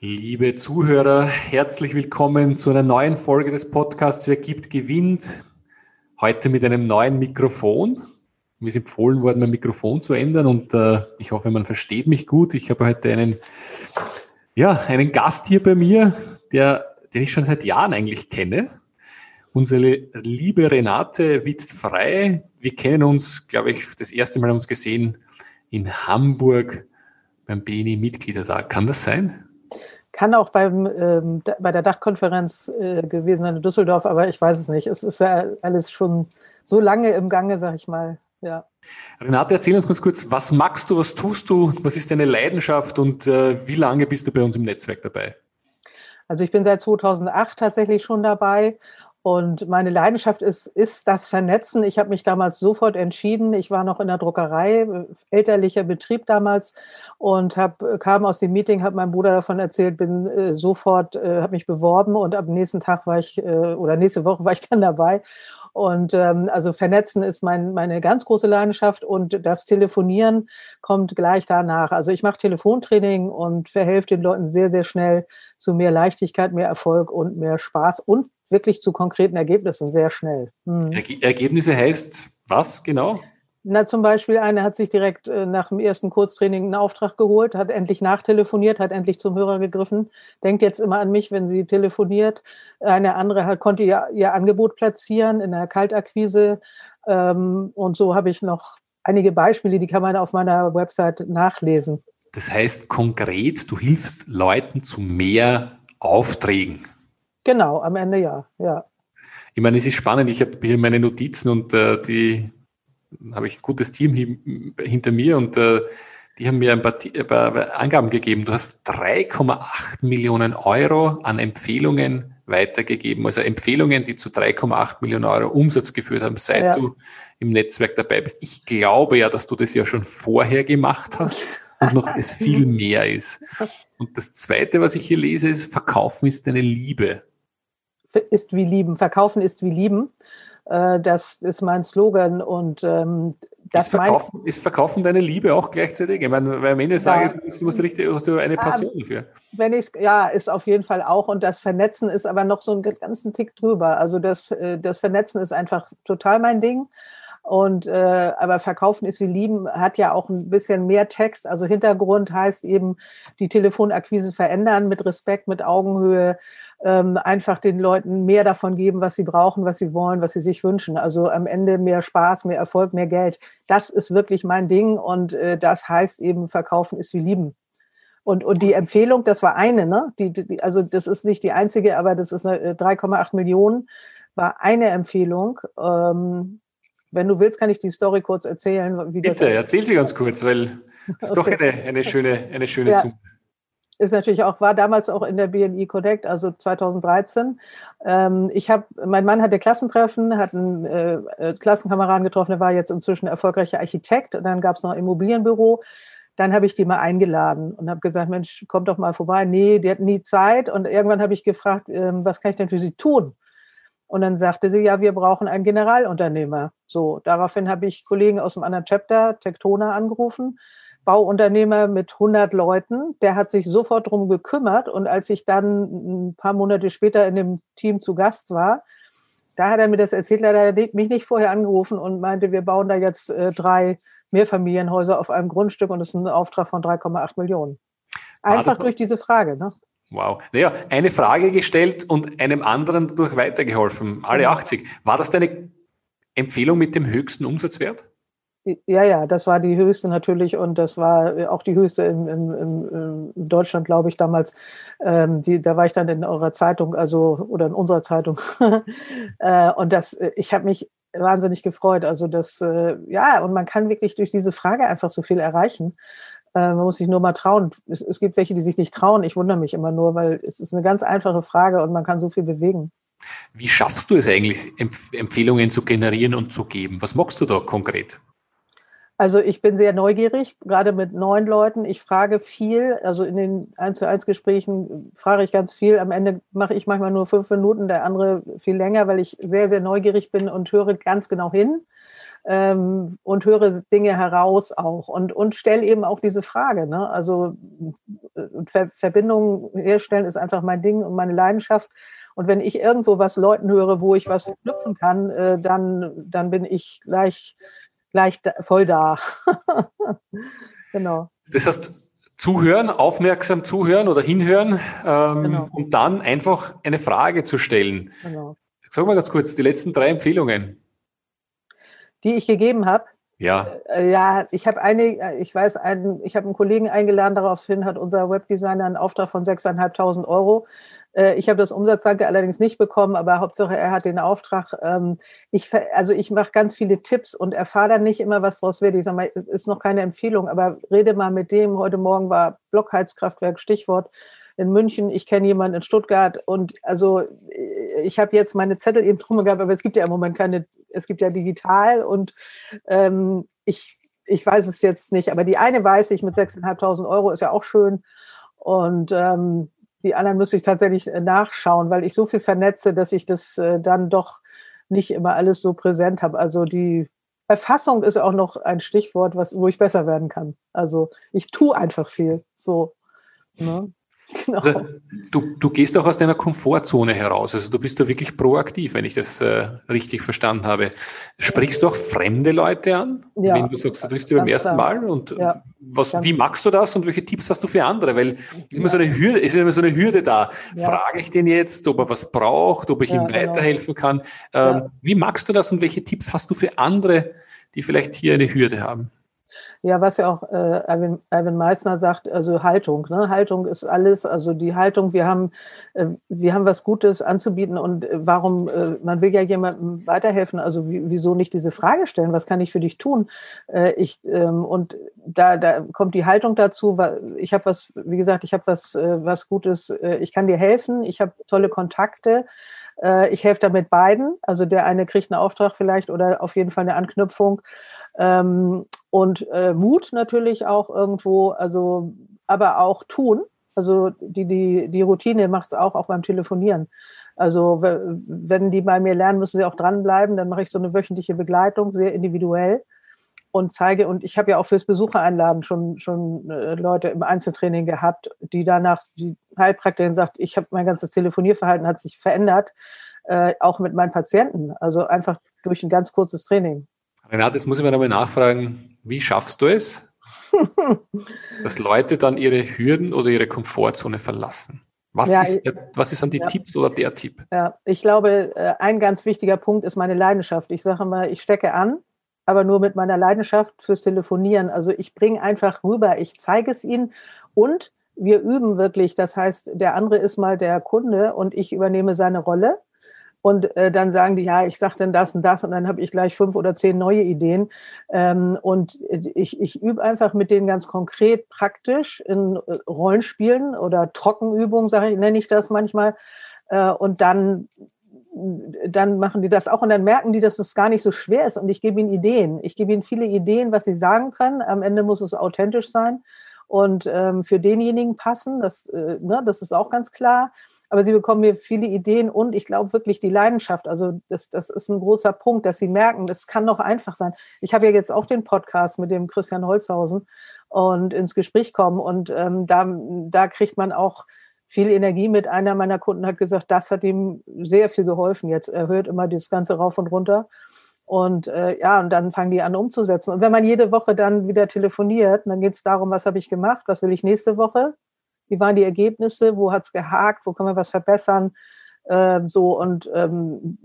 Liebe Zuhörer, herzlich willkommen zu einer neuen Folge des Podcasts Wer gibt, gewinnt. Heute mit einem neuen Mikrofon. Mir ist empfohlen worden, mein Mikrofon zu ändern und äh, ich hoffe, man versteht mich gut. Ich habe heute einen, ja, einen Gast hier bei mir, der, den ich schon seit Jahren eigentlich kenne. Unsere liebe Renate Witt-Frei. Wir kennen uns, glaube ich, das erste Mal uns gesehen in Hamburg beim BNI Mitgliedertag. Kann das sein? Kann auch beim, ähm, bei der Dachkonferenz äh, gewesen sein in Düsseldorf, aber ich weiß es nicht. Es ist ja alles schon so lange im Gange, sag ich mal. Ja. Renate, erzähl uns ganz kurz, was magst du, was tust du, was ist deine Leidenschaft und äh, wie lange bist du bei uns im Netzwerk dabei? Also ich bin seit 2008 tatsächlich schon dabei und meine Leidenschaft ist, ist das Vernetzen. Ich habe mich damals sofort entschieden. Ich war noch in der Druckerei, elterlicher Betrieb damals und hab, kam aus dem Meeting, habe meinem Bruder davon erzählt, bin äh, sofort, äh, habe mich beworben und am nächsten Tag war ich, äh, oder nächste Woche war ich dann dabei. Und ähm, also Vernetzen ist mein, meine ganz große Leidenschaft und das Telefonieren kommt gleich danach. Also ich mache Telefontraining und verhelfe den Leuten sehr, sehr schnell zu mehr Leichtigkeit, mehr Erfolg und mehr Spaß und wirklich zu konkreten Ergebnissen sehr schnell. Hm. Ergebnisse heißt was genau? Na, zum Beispiel, eine hat sich direkt äh, nach dem ersten Kurztraining einen Auftrag geholt, hat endlich nachtelefoniert, hat endlich zum Hörer gegriffen, denkt jetzt immer an mich, wenn sie telefoniert. Eine andere hat, konnte ihr, ihr Angebot platzieren in der Kaltakquise. Ähm, und so habe ich noch einige Beispiele, die kann man auf meiner Website nachlesen. Das heißt konkret, du hilfst Leuten zu mehr Aufträgen. Genau, am Ende ja, ja. Ich meine, es ist spannend. Ich habe hier meine Notizen und äh, die habe ich ein gutes Team hinter mir und äh, die haben mir ein paar, ein paar Angaben gegeben. Du hast 3,8 Millionen Euro an Empfehlungen weitergegeben. Also Empfehlungen, die zu 3,8 Millionen Euro Umsatz geführt haben, seit ja. du im Netzwerk dabei bist. Ich glaube ja, dass du das ja schon vorher gemacht hast und noch es viel mehr ist. Und das Zweite, was ich hier lese, ist, Verkaufen ist deine Liebe ist wie lieben, verkaufen ist wie lieben. Äh, das ist mein Slogan und ähm, das ist verkaufen, ist verkaufen deine Liebe auch gleichzeitig? Ich meine, weil am Ende des Tages ja. musst du richtig, hast du eine Passion ja, dafür. Wenn ich ja, ist auf jeden Fall auch und das Vernetzen ist aber noch so einen ganzen Tick drüber. Also das, äh, das Vernetzen ist einfach total mein Ding. Und äh, aber verkaufen ist wie lieben hat ja auch ein bisschen mehr Text. Also Hintergrund heißt eben die Telefonakquise verändern mit Respekt, mit Augenhöhe, ähm, einfach den Leuten mehr davon geben, was sie brauchen, was sie wollen, was sie sich wünschen. Also am Ende mehr Spaß, mehr Erfolg, mehr Geld. Das ist wirklich mein Ding und äh, das heißt eben verkaufen ist wie lieben. Und, und die Empfehlung, das war eine, ne? Die, die, also das ist nicht die einzige, aber das ist 3,8 äh, Millionen, war eine Empfehlung. Ähm, wenn du willst, kann ich die Story kurz erzählen. Wie das Bitte, erzähl sie ganz kurz, weil es ist okay. doch eine, eine schöne, eine schöne ja. Summe. Ist natürlich auch, war damals auch in der BNI Connect, also 2013. Ähm, ich habe, mein Mann hatte Klassentreffen, hat einen äh, äh, Klassenkameraden getroffen, der war jetzt inzwischen erfolgreicher Architekt. Und dann gab es noch ein Immobilienbüro. Dann habe ich die mal eingeladen und habe gesagt, Mensch, komm doch mal vorbei. Nee, die hatten nie Zeit. Und irgendwann habe ich gefragt, ähm, was kann ich denn für sie tun? Und dann sagte sie, ja, wir brauchen einen Generalunternehmer. So, daraufhin habe ich Kollegen aus dem anderen Chapter, Tektona, angerufen. Bauunternehmer mit 100 Leuten. Der hat sich sofort drum gekümmert. Und als ich dann ein paar Monate später in dem Team zu Gast war, da hat er mir das erzählt, leider hat er mich nicht vorher angerufen und meinte, wir bauen da jetzt äh, drei Mehrfamilienhäuser auf einem Grundstück und das ist ein Auftrag von 3,8 Millionen. Einfach durch diese Frage. Ne? Wow. Naja, eine Frage gestellt und einem anderen dadurch weitergeholfen. Alle 80. Mhm. War das deine Empfehlung mit dem höchsten Umsatzwert? Ja, ja, das war die höchste natürlich und das war auch die höchste in, in, in Deutschland, glaube ich, damals. Ähm, die, da war ich dann in eurer Zeitung, also oder in unserer Zeitung. äh, und das, ich habe mich wahnsinnig gefreut. Also das, äh, ja, und man kann wirklich durch diese Frage einfach so viel erreichen. Äh, man muss sich nur mal trauen. Es, es, gibt welche, die sich nicht trauen. Ich wundere mich immer nur, weil es ist eine ganz einfache Frage und man kann so viel bewegen. Wie schaffst du es eigentlich, Empfehlungen zu generieren und zu geben? Was machst du da konkret? Also ich bin sehr neugierig, gerade mit neuen Leuten. Ich frage viel, also in den 1 zu 1 Gesprächen frage ich ganz viel. Am Ende mache ich manchmal nur fünf Minuten, der andere viel länger, weil ich sehr, sehr neugierig bin und höre ganz genau hin ähm, und höre Dinge heraus auch und, und stelle eben auch diese Frage. Ne? Also äh, Ver Verbindungen herstellen ist einfach mein Ding und meine Leidenschaft. Und wenn ich irgendwo was Leuten höre, wo ich was verknüpfen kann, äh, dann, dann bin ich gleich gleich da, voll da. genau. Das heißt, zuhören, aufmerksam zuhören oder hinhören ähm, genau. und dann einfach eine Frage zu stellen. Genau. Sag mal ganz kurz, die letzten drei Empfehlungen. Die ich gegeben habe. Ja. Äh, ja, ich habe eine, äh, ich weiß, einen, ich habe einen Kollegen eingeladen, daraufhin hat unser Webdesigner einen Auftrag von 6.500 Euro äh, ich habe das Umsatzdanke allerdings nicht bekommen, aber Hauptsache er hat den Auftrag. Ähm, ich, also ich mache ganz viele Tipps und erfahre dann nicht immer, was draus wird. Ich sage mal, es ist noch keine Empfehlung, aber rede mal mit dem. Heute Morgen war Blockheizkraftwerk Stichwort in München, ich kenne jemanden in Stuttgart und also ich habe jetzt meine Zettel eben drum gehabt, aber es gibt ja im Moment keine, es gibt ja digital und ähm, ich, ich weiß es jetzt nicht, aber die eine weiß ich mit 6.500 Euro ist ja auch schön und ähm, die anderen müsste ich tatsächlich äh, nachschauen, weil ich so viel vernetze, dass ich das äh, dann doch nicht immer alles so präsent habe. Also die Erfassung ist auch noch ein Stichwort, was, wo ich besser werden kann. Also ich tue einfach viel. So. Ne? Genau. Also, du, du gehst auch aus deiner Komfortzone heraus. Also du bist da wirklich proaktiv, wenn ich das äh, richtig verstanden habe. Sprichst du auch fremde Leute an, ja, wenn du sagst, du triffst sie beim ersten klar. Mal? Und ja, was, wie machst du das und welche Tipps hast du für andere? Weil ja. immer so eine Hürde, ist immer so eine Hürde da. Frage ich den jetzt, ob er was braucht, ob ich ihm genau. weiterhelfen kann? Ähm, wie machst du das und welche Tipps hast du für andere, die vielleicht hier eine Hürde haben? Ja, was ja auch äh, Erwin, Meissner sagt, also Haltung. Ne? Haltung ist alles, also die Haltung, wir haben, äh, wir haben was Gutes anzubieten und äh, warum, äh, man will ja jemandem weiterhelfen, also wie, wieso nicht diese Frage stellen, was kann ich für dich tun? Äh, ich, ähm, und da, da kommt die Haltung dazu, ich habe was, wie gesagt, ich habe was, äh, was Gutes, ich kann dir helfen, ich habe tolle Kontakte, ich helfe damit beiden. Also der eine kriegt einen Auftrag vielleicht oder auf jeden Fall eine Anknüpfung. Und äh, Mut natürlich auch irgendwo, also aber auch tun. Also die, die, die Routine macht es auch, auch beim Telefonieren. Also wenn die bei mir lernen, müssen sie auch dranbleiben. Dann mache ich so eine wöchentliche Begleitung, sehr individuell und zeige, und ich habe ja auch fürs Besuchereinladen schon, schon äh, Leute im Einzeltraining gehabt, die danach, die Heilpraktikerin sagt, ich habe mein ganzes Telefonierverhalten hat sich verändert, äh, auch mit meinen Patienten. Also einfach durch ein ganz kurzes Training. Renate, jetzt muss ich mir nochmal nachfragen, wie schaffst du es, dass Leute dann ihre Hürden oder ihre Komfortzone verlassen? Was, ja, ist, was ist an die ja. Tipps oder der Tipp? Ja, ich glaube, äh, ein ganz wichtiger Punkt ist meine Leidenschaft. Ich sage mal, ich stecke an, aber nur mit meiner Leidenschaft fürs Telefonieren. Also ich bringe einfach rüber, ich zeige es ihnen und wir üben wirklich. Das heißt, der andere ist mal der Kunde und ich übernehme seine Rolle. Und äh, dann sagen die, ja, ich sage dann das und das und dann habe ich gleich fünf oder zehn neue Ideen. Ähm, und ich, ich übe einfach mit denen ganz konkret, praktisch in äh, Rollenspielen oder Trockenübungen, sage ich, nenne ich das manchmal. Äh, und dann dann machen die das auch und dann merken die, dass es gar nicht so schwer ist und ich gebe ihnen Ideen. Ich gebe ihnen viele Ideen, was sie sagen können. Am Ende muss es authentisch sein und ähm, für denjenigen passen. Das, äh, ne, das ist auch ganz klar. Aber sie bekommen mir viele Ideen und ich glaube wirklich die Leidenschaft. Also das, das ist ein großer Punkt, dass sie merken, das kann doch einfach sein. Ich habe ja jetzt auch den Podcast mit dem Christian Holzhausen und ins Gespräch kommen und ähm, da, da kriegt man auch viel Energie mit. Einer meiner Kunden hat gesagt, das hat ihm sehr viel geholfen. Jetzt er hört immer das Ganze rauf und runter. Und äh, ja, und dann fangen die an umzusetzen. Und wenn man jede Woche dann wieder telefoniert, dann geht es darum, was habe ich gemacht, was will ich nächste Woche, wie waren die Ergebnisse, wo hat es gehakt, wo können wir was verbessern. Ähm, so und ähm,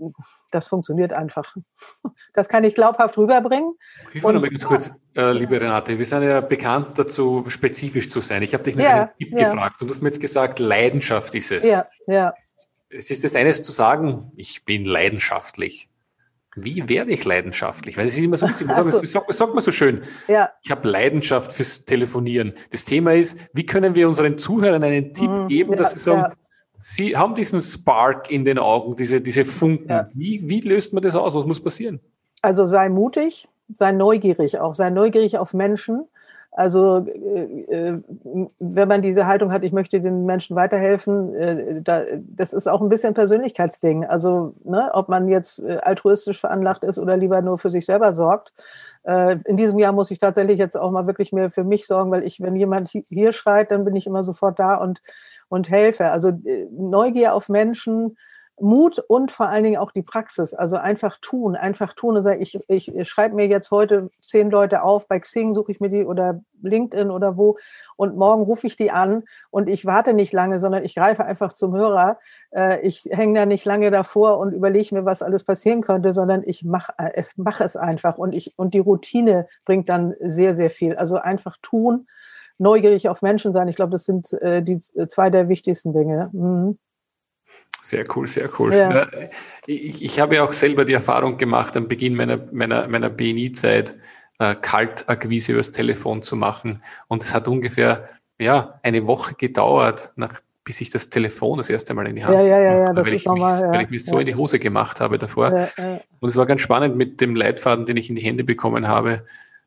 das funktioniert einfach. Das kann ich glaubhaft rüberbringen. Ich mal ganz kurz, äh, liebe Renate, wir sind ja bekannt dazu, spezifisch zu sein. Ich habe dich nach ja, einem Tipp ja. gefragt und du hast mir jetzt gesagt, Leidenschaft ist es. Ja, ja. Es ist das eines zu sagen, ich bin leidenschaftlich. Wie werde ich leidenschaftlich? Weil es ist immer so witzig, man sagt, sagt, man so schön. Ja. Ich habe Leidenschaft fürs Telefonieren. Das Thema ist, wie können wir unseren Zuhörern einen Tipp mhm, geben, dass ja, sie sagen, Sie haben diesen Spark in den Augen, diese, diese Funken. Ja. Wie, wie löst man das aus? Was muss passieren? Also sei mutig, sei neugierig auch, sei neugierig auf Menschen. Also äh, äh, wenn man diese Haltung hat, ich möchte den Menschen weiterhelfen, äh, da, das ist auch ein bisschen Persönlichkeitsding. Also ne, ob man jetzt altruistisch veranlagt ist oder lieber nur für sich selber sorgt. In diesem Jahr muss ich tatsächlich jetzt auch mal wirklich mehr für mich sorgen, weil ich, wenn jemand hier schreit, dann bin ich immer sofort da und, und helfe. Also Neugier auf Menschen, Mut und vor allen Dingen auch die Praxis. Also einfach tun, einfach tun. Also ich, ich, schreibe mir jetzt heute zehn Leute auf, bei Xing suche ich mir die oder LinkedIn oder wo und morgen rufe ich die an und ich warte nicht lange, sondern ich greife einfach zum Hörer. Äh, ich hänge da nicht lange davor und überlege mir, was alles passieren könnte, sondern ich mache äh, mach es einfach und ich und die Routine bringt dann sehr, sehr viel. Also einfach tun, neugierig auf Menschen sein. Ich glaube, das sind äh, die zwei der wichtigsten Dinge. Mhm. Sehr cool, sehr cool. Ja. Ich, ich habe ja auch selber die Erfahrung gemacht, am Beginn meiner, meiner, meiner BNI-Zeit äh, Kaltakquise übers Telefon zu machen. Und es hat ungefähr ja, eine Woche gedauert, nach, bis ich das Telefon das erste Mal in die Hand ja, ja, ja, ja, das weil, ist ich normal, mich, ja. weil ich mich so in die Hose gemacht habe davor. Ja, ja. Und es war ganz spannend mit dem Leitfaden, den ich in die Hände bekommen habe,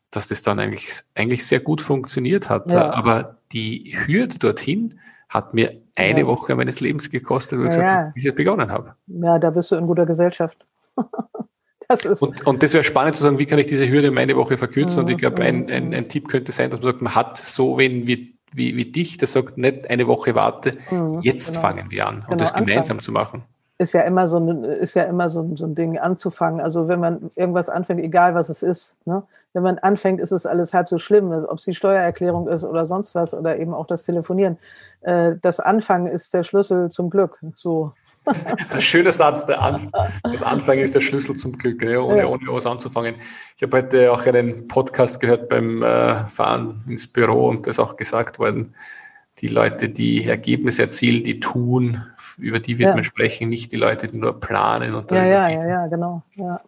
dass das dann eigentlich, eigentlich sehr gut funktioniert hat. Aber die Hürde dorthin hat mir eine ja. Woche meines Lebens gekostet, wo ich ja, bis ich jetzt begonnen habe. Ja, da bist du in guter Gesellschaft. das ist und, und das wäre spannend zu sagen, wie kann ich diese Hürde um eine Woche verkürzen? Mhm. Und ich glaube, ein, ein, ein Tipp könnte sein, dass man sagt, man hat so wen wie, wie, wie dich, der sagt, nicht eine Woche warte, mhm, jetzt genau. fangen wir an, um genau, das gemeinsam anfangen. zu machen ist ja immer so ein, ist ja immer so, so ein Ding anzufangen. Also wenn man irgendwas anfängt, egal was es ist, ne? Wenn man anfängt, ist es alles halb so schlimm, also ob es die Steuererklärung ist oder sonst was oder eben auch das Telefonieren. Äh, das Anfangen ist der Schlüssel zum Glück. So. Das ist ein schöner Satz. Der Anf das Anfangen ist der Schlüssel zum Glück, ne? ohne, ja. ohne was anzufangen. Ich habe heute auch einen Podcast gehört beim äh, Fahren ins Büro und da ist auch gesagt worden, die Leute, die Ergebnisse erzielen, die tun, über die wird ja. man sprechen, nicht die Leute, die nur planen. Und ja, ja, ja, ja, genau. Ja.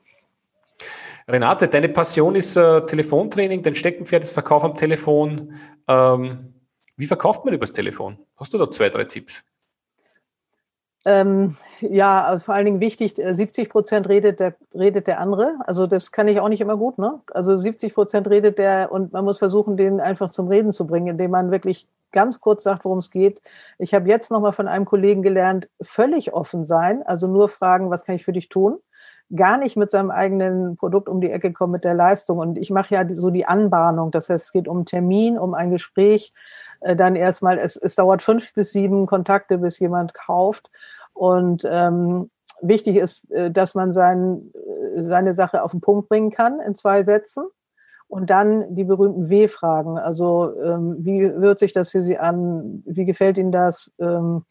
Renate, deine Passion ist äh, Telefontraining, dein Steckenpferd ist Verkauf am Telefon. Ähm, wie verkauft man übers Telefon? Hast du da zwei, drei Tipps? Ähm, ja, also vor allen Dingen wichtig, 70 äh, Prozent redet der, redet der andere. Also das kann ich auch nicht immer gut. Ne? Also 70 Prozent redet der und man muss versuchen, den einfach zum Reden zu bringen, indem man wirklich ganz kurz sagt, worum es geht. Ich habe jetzt nochmal von einem Kollegen gelernt, völlig offen sein, also nur fragen, was kann ich für dich tun? Gar nicht mit seinem eigenen Produkt um die Ecke kommen mit der Leistung. Und ich mache ja so die Anbahnung. Das heißt, es geht um einen Termin, um ein Gespräch. Äh, dann erstmal, es, es dauert fünf bis sieben Kontakte, bis jemand kauft. Und ähm, wichtig ist, äh, dass man sein, äh, seine Sache auf den Punkt bringen kann in zwei Sätzen. Und dann die berühmten W-Fragen. Also ähm, wie hört sich das für Sie an? Wie gefällt Ihnen das? Ähm,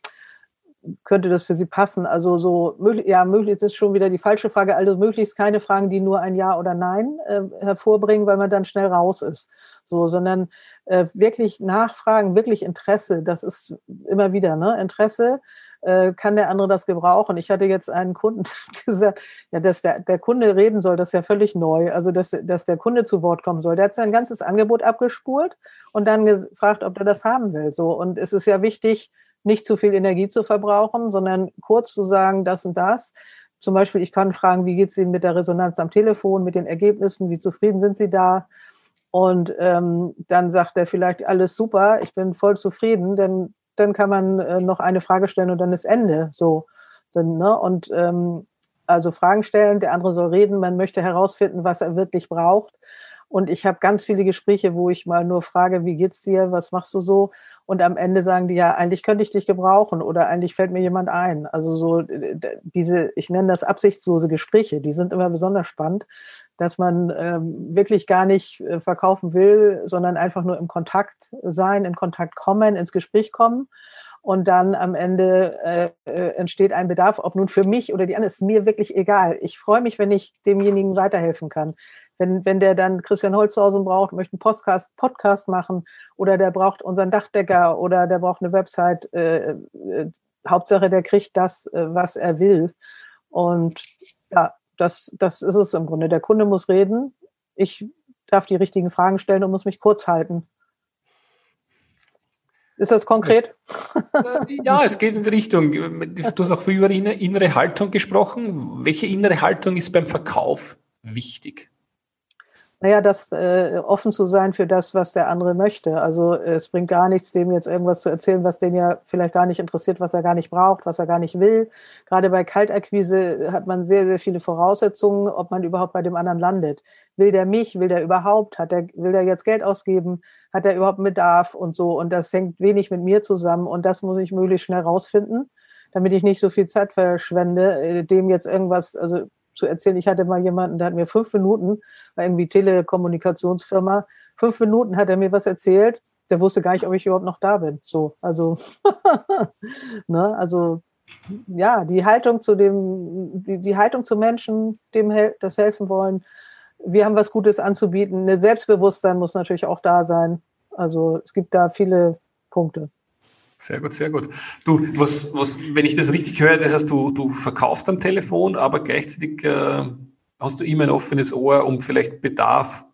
könnte das für Sie passen? Also so, ja, möglichst ist schon wieder die falsche Frage. Also möglichst keine Fragen, die nur ein Ja oder Nein äh, hervorbringen, weil man dann schnell raus ist. So, sondern äh, wirklich nachfragen, wirklich Interesse. Das ist immer wieder, ne? Interesse äh, kann der andere das gebrauchen? Ich hatte jetzt einen Kunden gesagt, ja, dass der, der Kunde reden soll, das ist ja völlig neu. Also, dass, dass der Kunde zu Wort kommen soll. Der hat sein ganzes Angebot abgespult und dann gefragt, ob er das haben will. So. Und es ist ja wichtig, nicht zu viel Energie zu verbrauchen, sondern kurz zu sagen, das und das. Zum Beispiel, ich kann fragen, wie geht es Ihnen mit der Resonanz am Telefon, mit den Ergebnissen, wie zufrieden sind Sie da? Und ähm, dann sagt er vielleicht, alles super, ich bin voll zufrieden, denn dann kann man äh, noch eine Frage stellen und dann ist Ende. So. Dann, ne? Und ähm, also Fragen stellen, der andere soll reden, man möchte herausfinden, was er wirklich braucht. Und ich habe ganz viele Gespräche, wo ich mal nur frage, wie geht's dir, was machst du so? Und am Ende sagen die ja, eigentlich könnte ich dich gebrauchen oder eigentlich fällt mir jemand ein. Also so diese, ich nenne das absichtslose Gespräche, die sind immer besonders spannend, dass man ähm, wirklich gar nicht äh, verkaufen will, sondern einfach nur im Kontakt sein, in Kontakt kommen, ins Gespräch kommen. Und dann am Ende äh, äh, entsteht ein Bedarf, ob nun für mich oder die anderen, ist mir wirklich egal. Ich freue mich, wenn ich demjenigen weiterhelfen kann. Wenn, wenn der dann Christian Holzhausen braucht, möchte einen Podcast, Podcast machen oder der braucht unseren Dachdecker oder der braucht eine Website, äh, äh, Hauptsache, der kriegt das, äh, was er will. Und ja, das, das ist es im Grunde. Der Kunde muss reden. Ich darf die richtigen Fragen stellen und muss mich kurz halten. Ist das konkret? Äh, ja, es geht in die Richtung. Du hast auch über innere Haltung gesprochen. Welche innere Haltung ist beim Verkauf wichtig? Naja, das äh, offen zu sein für das, was der andere möchte. Also es bringt gar nichts, dem jetzt irgendwas zu erzählen, was den ja vielleicht gar nicht interessiert, was er gar nicht braucht, was er gar nicht will. Gerade bei Kaltakquise hat man sehr, sehr viele Voraussetzungen, ob man überhaupt bei dem anderen landet. Will der mich? Will der überhaupt? Hat der, will der jetzt Geld ausgeben? Hat er überhaupt einen Bedarf und so? Und das hängt wenig mit mir zusammen und das muss ich möglichst schnell rausfinden damit ich nicht so viel Zeit verschwende, äh, dem jetzt irgendwas, also zu erzählen. Ich hatte mal jemanden, der hat mir fünf Minuten, war irgendwie Telekommunikationsfirma, fünf Minuten hat er mir was erzählt. Der wusste gar nicht, ob ich überhaupt noch da bin. So, also, ne, also, ja, die Haltung zu dem, die, die Haltung zu Menschen, dem das helfen wollen. Wir haben was Gutes anzubieten. Ein Selbstbewusstsein muss natürlich auch da sein. Also, es gibt da viele Punkte. Sehr gut, sehr gut. Du, was, was, wenn ich das richtig höre, das heißt, du, du verkaufst am Telefon, aber gleichzeitig äh, hast du immer ein offenes Ohr, um vielleicht Bedarf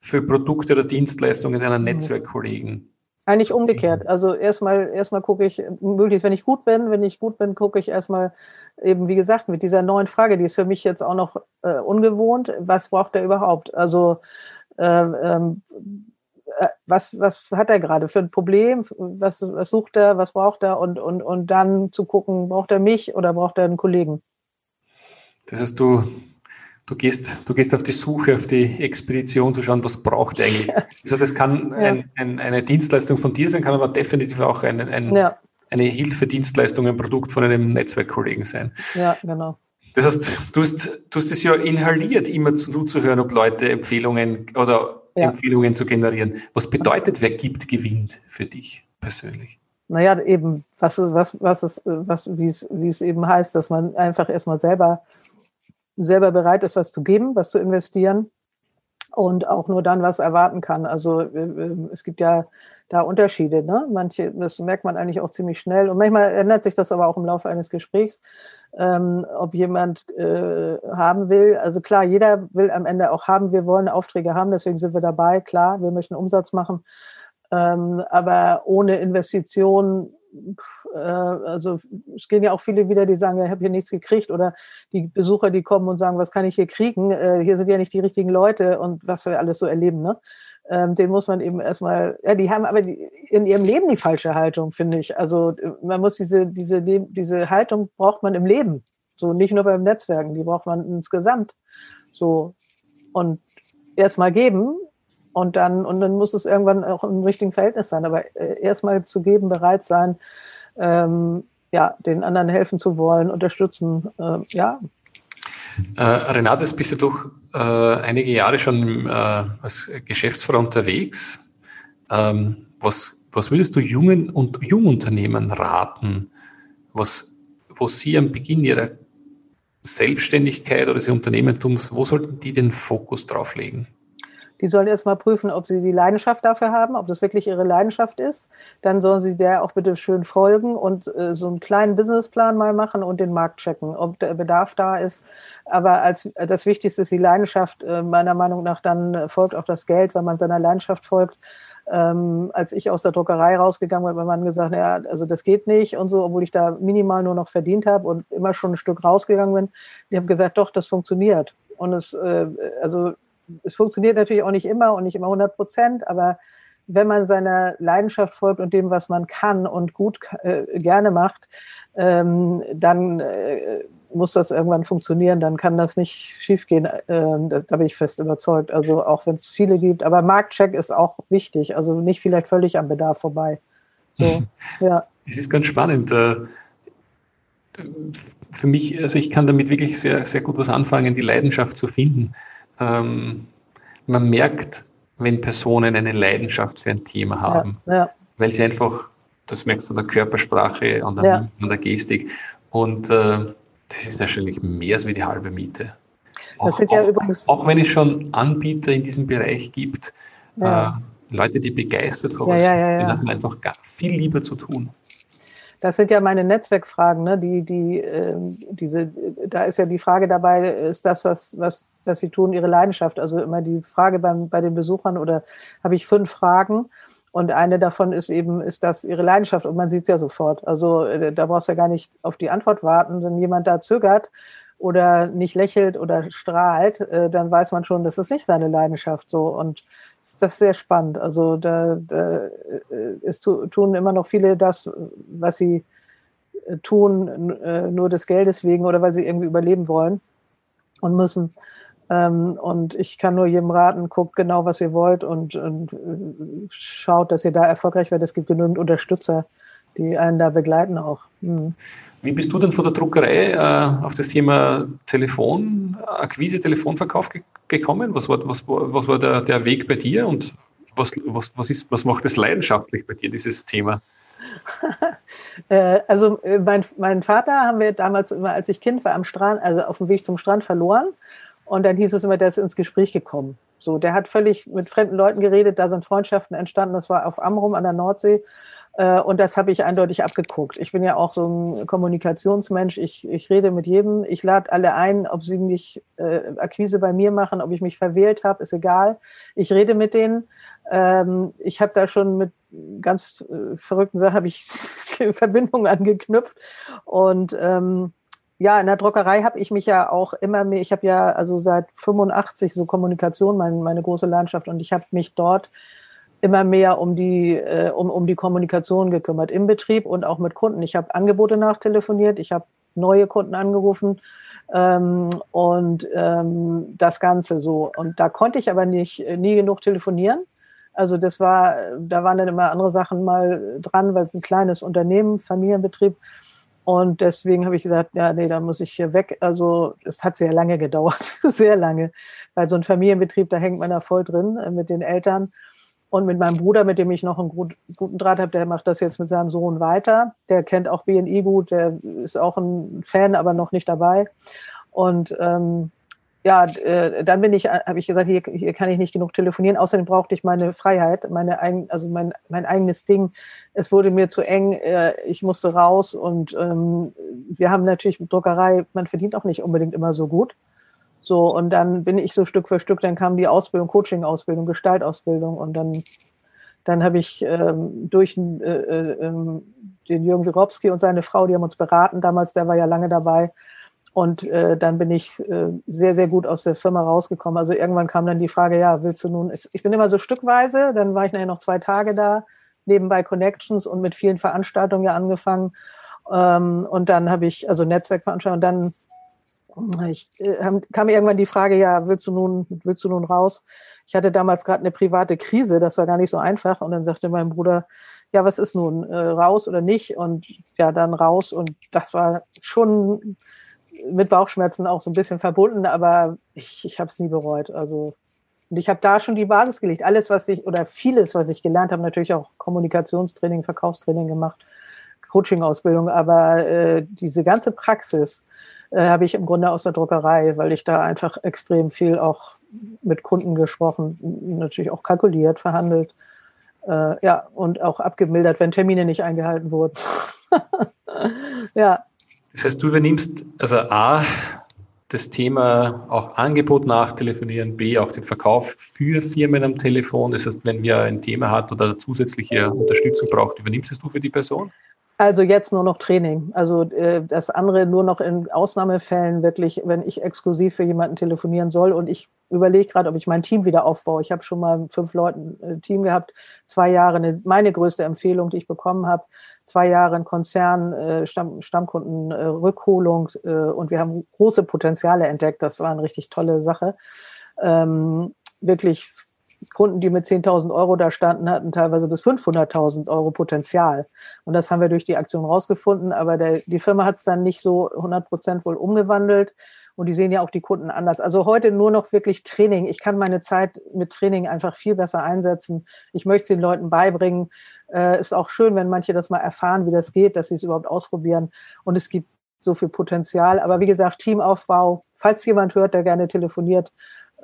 für Produkte oder Dienstleistungen deiner mhm. Netzwerkkollegen. Eigentlich umgekehrt. Also erstmal, erstmal gucke ich, möglichst, wenn ich gut bin, wenn ich gut bin, gucke ich erstmal eben, wie gesagt, mit dieser neuen Frage, die ist für mich jetzt auch noch äh, ungewohnt. Was braucht er überhaupt? Also äh, ähm, äh, was, was hat er gerade für ein Problem, was, was sucht er, was braucht er und, und, und dann zu gucken, braucht er mich oder braucht er einen Kollegen. Das heißt, du, du, gehst, du gehst auf die Suche, auf die Expedition zu schauen, was braucht er eigentlich. Das heißt, es kann ja. ein, ein, eine Dienstleistung von dir sein, kann aber definitiv auch ein, ein, ja. eine Hilfedienstleistung, ein Produkt von einem Netzwerkkollegen sein. Ja, genau. Das heißt, du hast, du hast es ja inhaliert, immer zuzuhören, ob Leute Empfehlungen oder ja. Empfehlungen zu generieren. Was bedeutet, wer gibt, gewinnt für dich persönlich? Naja, eben, was ist, was, was ist, was, wie es, wie es eben heißt, dass man einfach erstmal selber, selber bereit ist, was zu geben, was zu investieren und auch nur dann was erwarten kann. Also äh, äh, es gibt ja da Unterschiede. Ne? Manche, das merkt man eigentlich auch ziemlich schnell. Und manchmal ändert sich das aber auch im Laufe eines Gesprächs, ähm, ob jemand äh, haben will. Also klar, jeder will am Ende auch haben. Wir wollen Aufträge haben, deswegen sind wir dabei. Klar, wir möchten Umsatz machen. Ähm, aber ohne Investition äh, also es gehen ja auch viele wieder, die sagen, ich habe hier nichts gekriegt oder die Besucher, die kommen und sagen, was kann ich hier kriegen? Äh, hier sind ja nicht die richtigen Leute und was wir alles so erleben. Ne? Ähm, den muss man eben erstmal, ja, die haben aber in ihrem Leben die falsche Haltung, finde ich. Also man muss diese, diese, diese Haltung braucht man im Leben. So nicht nur beim Netzwerken, die braucht man insgesamt. So und erstmal geben und dann, und dann muss es irgendwann auch im richtigen Verhältnis sein. Aber äh, erstmal zu geben, bereit sein, ähm, ja, den anderen helfen zu wollen, unterstützen, äh, ja, äh, Renate, bist du doch äh, einige Jahre schon äh, als Geschäftsfrau unterwegs. Ähm, was, was würdest du jungen und Jungunternehmen raten, was, wo sie am Beginn ihrer Selbstständigkeit oder des Unternehmertums, wo sollten die den Fokus drauf legen? Die sollen erstmal prüfen, ob sie die Leidenschaft dafür haben, ob das wirklich ihre Leidenschaft ist. Dann sollen sie der auch bitte schön folgen und äh, so einen kleinen Businessplan mal machen und den Markt checken, ob der Bedarf da ist. Aber als äh, das Wichtigste ist die Leidenschaft. Äh, meiner Meinung nach dann folgt auch das Geld, wenn man seiner Leidenschaft folgt. Ähm, als ich aus der Druckerei rausgegangen bin, hat mein Mann gesagt, ja, also das geht nicht und so, obwohl ich da minimal nur noch verdient habe und immer schon ein Stück rausgegangen bin. Die haben gesagt, doch, das funktioniert. Und es, äh, also es funktioniert natürlich auch nicht immer und nicht immer 100 Prozent, aber wenn man seiner Leidenschaft folgt und dem, was man kann und gut äh, gerne macht, ähm, dann äh, muss das irgendwann funktionieren, dann kann das nicht schiefgehen. Ähm, das, da bin ich fest überzeugt. Also auch wenn es viele gibt, aber Marktcheck ist auch wichtig. Also nicht vielleicht völlig am Bedarf vorbei. So, ja. Es ist ganz spannend. Äh, für mich, also ich kann damit wirklich sehr, sehr gut was anfangen, die Leidenschaft zu finden ähm, man merkt, wenn Personen eine Leidenschaft für ein Thema haben, ja, ja. weil sie einfach, das merkst du an der Körpersprache, an der, ja. an der Gestik und äh, das ist wahrscheinlich mehr als wie die halbe Miete. Auch, auch, übrigens, auch, wenn es schon Anbieter in diesem Bereich gibt, äh, Leute, die begeistert haben, ja, ja, ja, haben einfach viel lieber zu tun. Das sind ja meine Netzwerkfragen, ne? die, die, äh, diese, da ist ja die Frage dabei, ist das, was, was, was sie tun, ihre Leidenschaft? Also immer die Frage beim, bei den Besuchern oder habe ich fünf Fragen Und eine davon ist eben, ist das ihre Leidenschaft und man sieht es ja sofort. Also äh, da brauchst du ja gar nicht auf die Antwort warten. Wenn jemand da zögert oder nicht lächelt oder strahlt, äh, dann weiß man schon, das ist nicht seine Leidenschaft so. Und das ist sehr spannend. Also da, da äh, es tun immer noch viele das, was sie tun, nur des Geldes wegen oder weil sie irgendwie überleben wollen und müssen. Ähm, und ich kann nur jedem raten, guckt genau, was ihr wollt und, und äh, schaut, dass ihr da erfolgreich werdet. Es gibt genügend Unterstützer, die einen da begleiten auch. Mhm. Wie bist du denn von der Druckerei äh, auf das Thema Telefonakquise, Telefonverkauf ge gekommen? Was war, was, was war der, der Weg bei dir und was, was, was, ist, was macht es leidenschaftlich bei dir, dieses Thema? Äh, also äh, mein, mein Vater haben wir damals immer, als ich Kind war, am Strand, also auf dem Weg zum Strand verloren. Und dann hieß es immer, der ist ins Gespräch gekommen. So, der hat völlig mit fremden Leuten geredet, da sind Freundschaften entstanden. Das war auf Amrum an der Nordsee. Äh, und das habe ich eindeutig abgeguckt. Ich bin ja auch so ein Kommunikationsmensch. Ich, ich rede mit jedem. Ich lade alle ein, ob sie mich äh, Akquise bei mir machen, ob ich mich verwählt habe, ist egal. Ich rede mit denen. Ähm, ich habe da schon mit ganz äh, verrückten Sachen habe ich Verbindungen angeknüpft. Und ähm, ja, in der Druckerei habe ich mich ja auch immer mehr, ich habe ja also seit 85 so Kommunikation, mein, meine große Landschaft, und ich habe mich dort immer mehr um die, äh, um, um die Kommunikation gekümmert, im Betrieb und auch mit Kunden. Ich habe Angebote nachtelefoniert, ich habe neue Kunden angerufen ähm, und ähm, das Ganze so. Und da konnte ich aber nicht nie genug telefonieren. Also das war, da waren dann immer andere Sachen mal dran, weil es ein kleines Unternehmen, Familienbetrieb. Und deswegen habe ich gesagt, ja, nee, da muss ich hier weg. Also es hat sehr lange gedauert, sehr lange. Weil so ein Familienbetrieb, da hängt man da voll drin äh, mit den Eltern. Und mit meinem Bruder, mit dem ich noch einen gut, guten Draht habe, der macht das jetzt mit seinem Sohn weiter. Der kennt auch BNI gut, der ist auch ein Fan, aber noch nicht dabei. Und ähm, ja, äh, dann bin ich, äh, habe ich gesagt, hier, hier kann ich nicht genug telefonieren. Außerdem brauchte ich meine Freiheit, meine eigen, also mein, mein eigenes Ding. Es wurde mir zu eng, äh, ich musste raus und ähm, wir haben natürlich mit Druckerei, man verdient auch nicht unbedingt immer so gut. So, und dann bin ich so Stück für Stück, dann kam die Ausbildung, Coaching-Ausbildung, Gestaltausbildung und dann, dann habe ich ähm, durch äh, äh, ähm, den Jürgen Wirowski und seine Frau, die haben uns beraten damals, der war ja lange dabei, und äh, dann bin ich äh, sehr, sehr gut aus der Firma rausgekommen. Also irgendwann kam dann die Frage, ja, willst du nun, ich bin immer so stückweise, dann war ich nachher noch zwei Tage da, nebenbei Connections und mit vielen Veranstaltungen ja angefangen. Ähm, und dann habe ich, also Netzwerkveranstaltungen, dann ich, äh, kam irgendwann die Frage, ja, willst du nun, willst du nun raus? Ich hatte damals gerade eine private Krise, das war gar nicht so einfach. Und dann sagte mein Bruder, ja, was ist nun, äh, raus oder nicht? Und ja, dann raus. Und das war schon mit Bauchschmerzen auch so ein bisschen verbunden, aber ich, ich habe es nie bereut. Also und ich habe da schon die Basis gelegt. Alles, was ich oder vieles, was ich gelernt habe, natürlich auch Kommunikationstraining, Verkaufstraining gemacht, Coaching-Ausbildung, aber äh, diese ganze Praxis äh, habe ich im Grunde aus der Druckerei, weil ich da einfach extrem viel auch mit Kunden gesprochen, natürlich auch kalkuliert, verhandelt, äh, ja, und auch abgemildert, wenn Termine nicht eingehalten wurden. ja, das heißt, du übernimmst also A, das Thema auch Angebot nachtelefonieren, B, auch den Verkauf für Firmen am Telefon. Das heißt, wenn wer ein Thema hat oder zusätzliche Unterstützung braucht, übernimmst es du für die Person? Also jetzt nur noch Training. Also äh, das andere nur noch in Ausnahmefällen wirklich, wenn ich exklusiv für jemanden telefonieren soll und ich überlege gerade, ob ich mein Team wieder aufbaue. Ich habe schon mal fünf Leuten ein äh, Team gehabt, zwei Jahre. Eine, meine größte Empfehlung, die ich bekommen habe, zwei Jahre ein Konzern, äh, Stamm, Stammkundenrückholung äh, und wir haben große Potenziale entdeckt. Das war eine richtig tolle Sache. Ähm, wirklich Kunden, die mit 10.000 Euro da standen, hatten teilweise bis 500.000 Euro Potenzial. Und das haben wir durch die Aktion rausgefunden. Aber der, die Firma hat es dann nicht so 100 Prozent wohl umgewandelt. Und die sehen ja auch die Kunden anders. Also heute nur noch wirklich Training. Ich kann meine Zeit mit Training einfach viel besser einsetzen. Ich möchte es den Leuten beibringen. Äh, ist auch schön, wenn manche das mal erfahren, wie das geht, dass sie es überhaupt ausprobieren. Und es gibt so viel Potenzial. Aber wie gesagt, Teamaufbau. Falls jemand hört, der gerne telefoniert,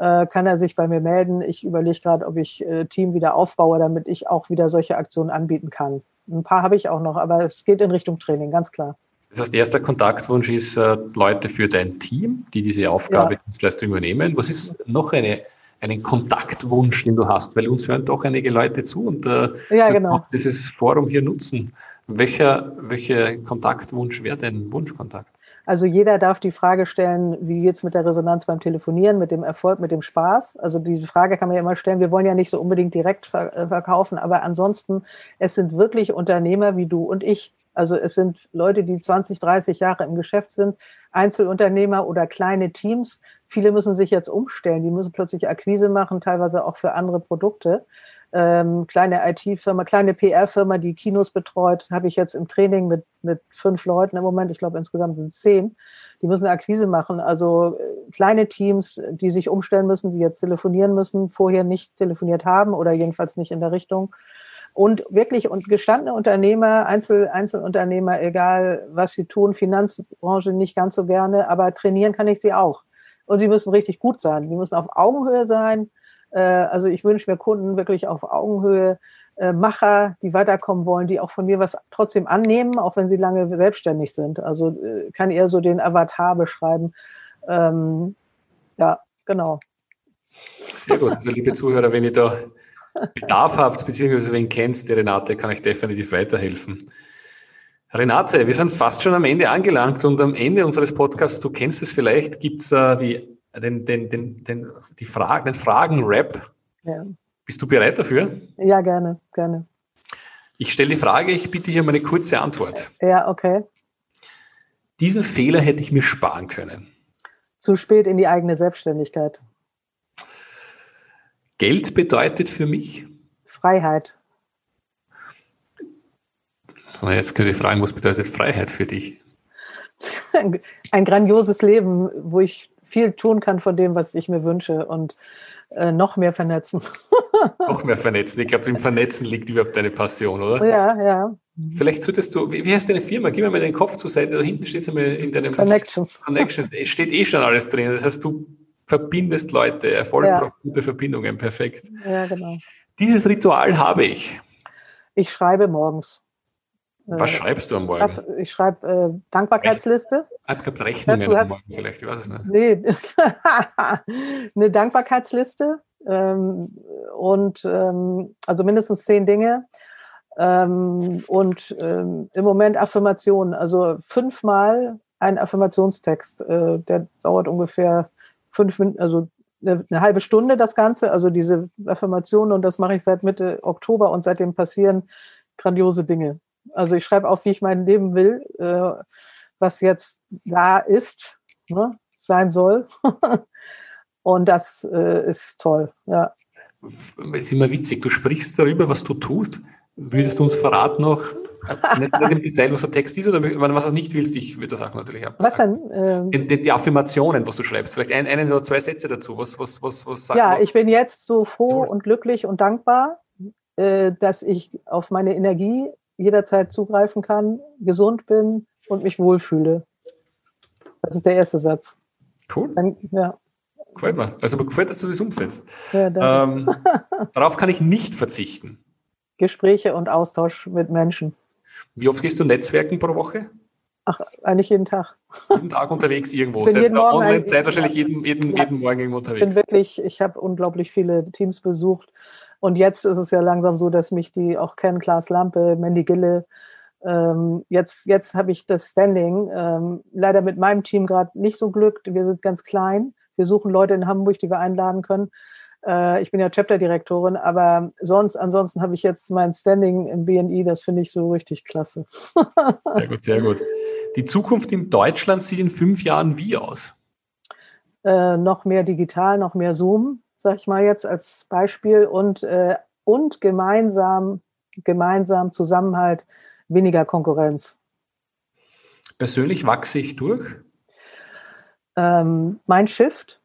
äh, kann er sich bei mir melden. Ich überlege gerade, ob ich äh, Team wieder aufbaue, damit ich auch wieder solche Aktionen anbieten kann. Ein paar habe ich auch noch, aber es geht in Richtung Training, ganz klar. Das heißt, erster Kontaktwunsch ist äh, Leute für dein Team, die diese Aufgabe, ja. Dienstleistung übernehmen. Was ist noch eine, einen Kontaktwunsch, den du hast, weil uns hören doch einige Leute zu und äh, ja, genau. dieses Forum hier nutzen. Welcher, welcher Kontaktwunsch wäre denn Wunschkontakt? Also jeder darf die Frage stellen, wie geht es mit der Resonanz beim Telefonieren, mit dem Erfolg, mit dem Spaß? Also diese Frage kann man ja immer stellen. Wir wollen ja nicht so unbedingt direkt äh, verkaufen, aber ansonsten, es sind wirklich Unternehmer wie du und ich. Also es sind Leute, die 20, 30 Jahre im Geschäft sind, Einzelunternehmer oder kleine Teams. Viele müssen sich jetzt umstellen. Die müssen plötzlich Akquise machen, teilweise auch für andere Produkte ähm, kleine IT-Firma, kleine PR-Firma, die Kinos betreut, habe ich jetzt im Training mit, mit fünf Leuten im Moment, ich glaube insgesamt sind es zehn, die müssen Akquise machen. Also äh, kleine Teams, die sich umstellen müssen, die jetzt telefonieren müssen, vorher nicht telefoniert haben oder jedenfalls nicht in der Richtung. Und wirklich und gestandene Unternehmer, Einzel, Einzelunternehmer, egal was sie tun, Finanzbranche nicht ganz so gerne, aber trainieren kann ich sie auch. Und sie müssen richtig gut sein. Die müssen auf Augenhöhe sein also ich wünsche mir Kunden wirklich auf Augenhöhe, äh, Macher, die weiterkommen wollen, die auch von mir was trotzdem annehmen, auch wenn sie lange selbstständig sind. Also äh, kann eher so den Avatar beschreiben. Ähm, ja, genau. Sehr gut. Also liebe Zuhörer, wenn ihr da Bedarf habt, beziehungsweise wen kennt, die Renate, kann ich definitiv weiterhelfen. Renate, wir sind fast schon am Ende angelangt und am Ende unseres Podcasts, du kennst es vielleicht, gibt es äh, die den, den, den, den, die Fra den Fragen-Rap. Ja. Bist du bereit dafür? Ja, gerne, gerne. Ich stelle die Frage, ich bitte hier um eine kurze Antwort. Ja, okay. Diesen Fehler hätte ich mir sparen können. Zu spät in die eigene Selbstständigkeit. Geld bedeutet für mich? Freiheit. Jetzt könnte ich fragen, was bedeutet Freiheit für dich? Ein grandioses Leben, wo ich viel tun kann von dem, was ich mir wünsche und äh, noch mehr vernetzen. noch mehr vernetzen. Ich glaube, im Vernetzen liegt überhaupt deine Passion, oder? Ja, ja. Vielleicht solltest du, wie, wie heißt deine Firma? Gib mir mal den Kopf zur Seite, da hinten steht es einmal in deinem Connections. Connections. Es steht eh schon alles drin. Das heißt, du verbindest Leute, Erfolg ja. gute Verbindungen, perfekt. Ja, genau. Dieses Ritual habe ich. Ich schreibe morgens. Was äh, schreibst du am Morgen? Ich schreibe äh, Dankbarkeitsliste. Habe Rechnungen du hast, Morgen vielleicht, ich weiß es nicht. Nee, eine Dankbarkeitsliste ähm, und ähm, also mindestens zehn Dinge. Ähm, und ähm, im Moment Affirmationen, also fünfmal ein Affirmationstext. Äh, der dauert ungefähr fünf Minuten, also eine, eine, halbe Stunde das Ganze, also diese Affirmationen und das mache ich seit Mitte Oktober und seitdem passieren grandiose Dinge. Also ich schreibe auf, wie ich mein Leben will, äh, was jetzt da ist, ne, sein soll. Und das äh, ist toll, ja. Es ist immer witzig, du sprichst darüber, was du tust. Würdest du uns verraten noch, nicht im Detail, was der Text ist, oder was du nicht willst, ich würde das auch natürlich haben. Was denn? Ähm, die, die, Affirmationen, was du schreibst, vielleicht ein, einen oder zwei Sätze dazu. Was, was, was, was ja, ich bin jetzt so froh und glücklich und dankbar, äh, dass ich auf meine Energie jederzeit zugreifen kann, gesund bin und mich wohlfühle. Das ist der erste Satz. Cool. Dann, ja. Gefällt mir. Also mir gefällt, dass du das umsetzt. Ja, ähm, darauf kann ich nicht verzichten. Gespräche und Austausch mit Menschen. Wie oft gehst du Netzwerken pro Woche? Ach, eigentlich jeden Tag. Jeden Tag unterwegs irgendwo. Bin jeden Morgen Online-Zeit wahrscheinlich jeden, jeden, ja, jeden Morgen irgendwo unterwegs. Ich bin wirklich, ich habe unglaublich viele Teams besucht und jetzt ist es ja langsam so, dass mich die auch kennen, Klaas Lampe, Mandy Gille. Ähm, jetzt jetzt habe ich das Standing. Ähm, leider mit meinem Team gerade nicht so glückt. Wir sind ganz klein. Wir suchen Leute in Hamburg, die wir einladen können. Äh, ich bin ja Chapter-Direktorin, aber sonst, ansonsten habe ich jetzt mein Standing im BNI. Das finde ich so richtig klasse. sehr gut, sehr gut. Die Zukunft in Deutschland sieht in fünf Jahren wie aus? Äh, noch mehr digital, noch mehr Zoom sag ich mal jetzt als Beispiel, und, äh, und gemeinsam, gemeinsam Zusammenhalt, weniger Konkurrenz. Persönlich wachse ich durch? Ähm, mein Shift.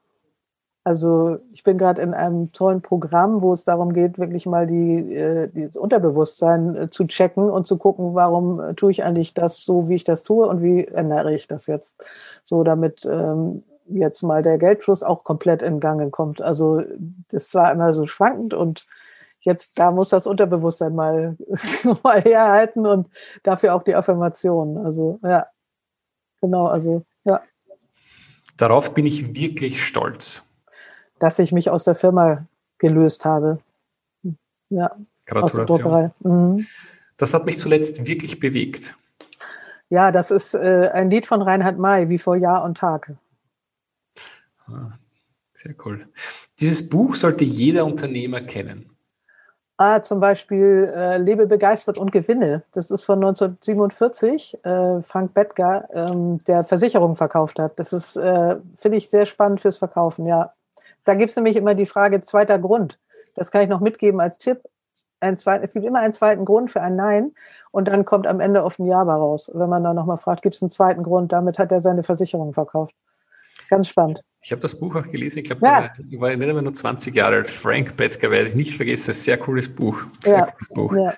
Also ich bin gerade in einem tollen Programm, wo es darum geht, wirklich mal die, äh, das Unterbewusstsein äh, zu checken und zu gucken, warum äh, tue ich eigentlich das so, wie ich das tue und wie ändere ich das jetzt, so damit ähm, jetzt mal der Geldfluss auch komplett in Gang kommt. Also das war immer so schwankend und jetzt da muss das Unterbewusstsein mal, mal herhalten und dafür auch die Affirmation. Also ja, genau, also ja. Darauf bin ich wirklich stolz. dass ich mich aus der Firma gelöst habe. Ja, aus der Druckerei. Mhm. Das hat mich zuletzt wirklich bewegt. Ja, das ist äh, ein Lied von Reinhard May, wie vor Jahr und Tag. Ah, sehr cool. Dieses Buch sollte jeder Unternehmer kennen. Ah, zum Beispiel äh, Lebe begeistert und gewinne. Das ist von 1947, äh, Frank Bettger, ähm, der Versicherungen verkauft hat. Das ist, äh, finde ich, sehr spannend fürs Verkaufen, ja. Da gibt es nämlich immer die Frage, zweiter Grund. Das kann ich noch mitgeben als Tipp. Ein zweit, es gibt immer einen zweiten Grund für ein Nein und dann kommt am Ende oft ein Ja raus. Wenn man dann nochmal fragt, gibt es einen zweiten Grund? Damit hat er seine Versicherung verkauft. Ganz spannend. Ich habe das Buch auch gelesen. Ich glaube, ja. ich war nicht mehr nur 20 Jahre alt. Frank Bettger werde ich nicht vergessen. Ein sehr cooles Buch. Sehr ja. cooles Buch. Ja.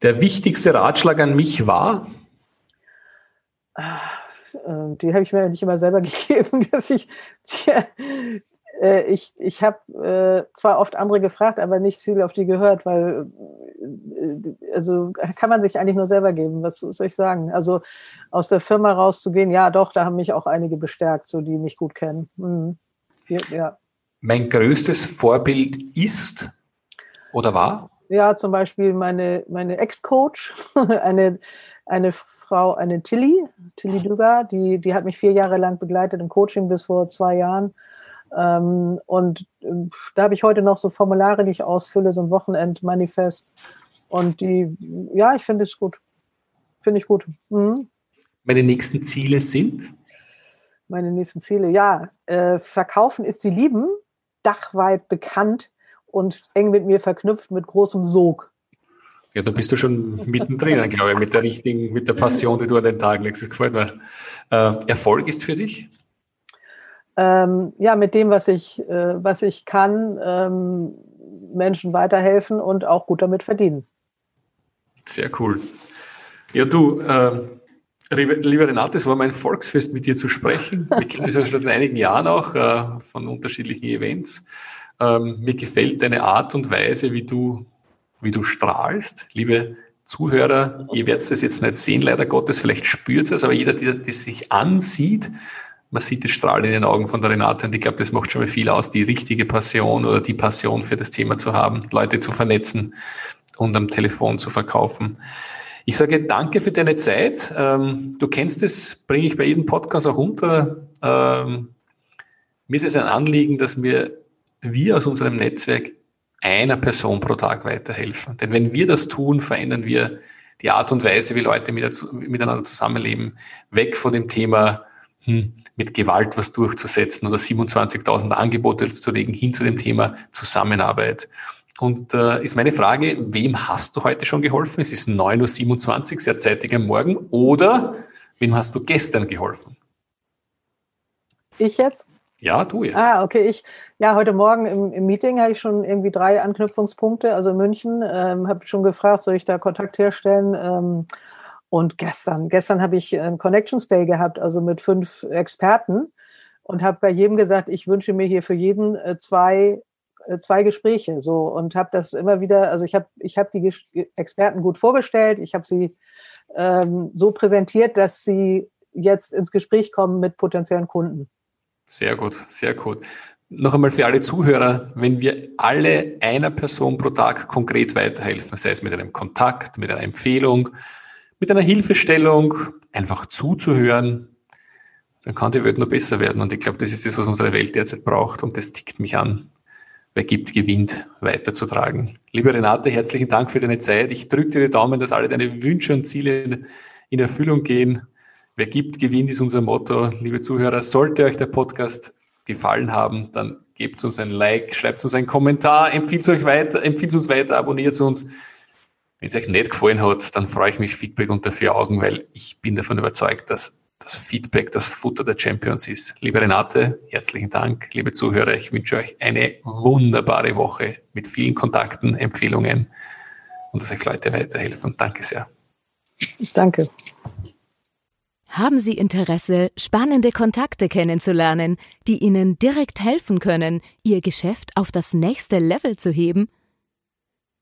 Der wichtigste Ratschlag an mich war? Ah, äh, die habe ich mir nicht immer selber gegeben, dass ich äh, ich, ich habe äh, zwar oft andere gefragt, aber nicht viel auf die gehört, weil äh, also kann man sich eigentlich nur selber geben, was soll ich sagen? Also aus der Firma rauszugehen, ja doch, da haben mich auch einige bestärkt, so die mich gut kennen. Mhm. Die, ja. Mein größtes Vorbild ist oder war? Ja, zum Beispiel meine, meine Ex-Coach, eine, eine Frau, eine Tilly, Tilly Düger, die, die hat mich vier Jahre lang begleitet im Coaching bis vor zwei Jahren. Ähm, und äh, da habe ich heute noch so Formulare, die ich ausfülle, so ein Wochenendmanifest. Und die, ja, ich finde es gut. Finde ich gut. Mhm. Meine nächsten Ziele sind? Meine nächsten Ziele, ja. Äh, verkaufen ist wie lieben, dachweit bekannt und eng mit mir verknüpft mit großem Sog. Ja, da bist du schon mittendrin, glaube ich, mit der richtigen, mit der Passion, die du an den Tag legst. Das gefällt mir. Äh, Erfolg ist für dich? Ähm, ja, mit dem, was ich, äh, was ich kann, ähm, Menschen weiterhelfen und auch gut damit verdienen. Sehr cool. Ja, du, äh, lieber Renate, es war mein Volksfest, mit dir zu sprechen. Wir kennen uns ja schon seit einigen Jahren auch äh, von unterschiedlichen Events. Ähm, mir gefällt deine Art und Weise, wie du, wie du strahlst. Liebe Zuhörer, ihr werdet es jetzt nicht sehen, leider Gottes, vielleicht spürt es, aber jeder, der das sich ansieht, man sieht das Strahlen in den Augen von der Renate und ich glaube, das macht schon mal viel aus, die richtige Passion oder die Passion für das Thema zu haben, Leute zu vernetzen und am Telefon zu verkaufen. Ich sage danke für deine Zeit. Ähm, du kennst es, bringe ich bei jedem Podcast auch unter. Ähm, mir ist es ein Anliegen, dass wir, wir aus unserem Netzwerk einer Person pro Tag weiterhelfen. Denn wenn wir das tun, verändern wir die Art und Weise, wie Leute miteinander zusammenleben, weg von dem Thema mit Gewalt was durchzusetzen oder 27.000 Angebote zu legen, hin zu dem Thema Zusammenarbeit. Und äh, ist meine Frage, wem hast du heute schon geholfen? Es ist 9.27 Uhr, sehr zeitig am Morgen. Oder wem hast du gestern geholfen? Ich jetzt? Ja, du jetzt. Ah, okay. Ich, ja, heute Morgen im, im Meeting habe ich schon irgendwie drei Anknüpfungspunkte. Also München, ähm, habe schon gefragt, soll ich da Kontakt herstellen? Ähm, und gestern, gestern habe ich einen Connections Day gehabt, also mit fünf Experten und habe bei jedem gesagt, ich wünsche mir hier für jeden äh, zwei äh, zwei Gespräche so und habe das immer wieder, also ich habe ich habe die Experten gut vorgestellt, ich habe sie ähm, so präsentiert, dass sie jetzt ins Gespräch kommen mit potenziellen Kunden. Sehr gut, sehr gut. Noch einmal für alle Zuhörer, wenn wir alle einer Person pro Tag konkret weiterhelfen, sei es mit einem Kontakt, mit einer Empfehlung, mit einer Hilfestellung einfach zuzuhören, dann kann die Welt nur besser werden. Und ich glaube, das ist das, was unsere Welt derzeit braucht. Und das tickt mich an. Wer gibt, gewinnt, weiterzutragen. Liebe Renate, herzlichen Dank für deine Zeit. Ich drücke dir die Daumen, dass alle deine Wünsche und Ziele in Erfüllung gehen. Wer gibt, gewinnt, ist unser Motto. Liebe Zuhörer, sollte euch der Podcast gefallen haben, dann gebt uns ein Like, schreibt uns einen Kommentar, empfiehlt euch weiter, empfiehlt uns weiter, abonniert uns. Wenn es euch nicht gefallen hat, dann freue ich mich Feedback unter vier Augen, weil ich bin davon überzeugt, dass das Feedback das Futter der Champions ist. Liebe Renate, herzlichen Dank. Liebe Zuhörer, ich wünsche euch eine wunderbare Woche mit vielen Kontakten, Empfehlungen und dass euch Leute weiterhelfen. Danke sehr. Danke. Haben Sie Interesse, spannende Kontakte kennenzulernen, die Ihnen direkt helfen können, Ihr Geschäft auf das nächste Level zu heben?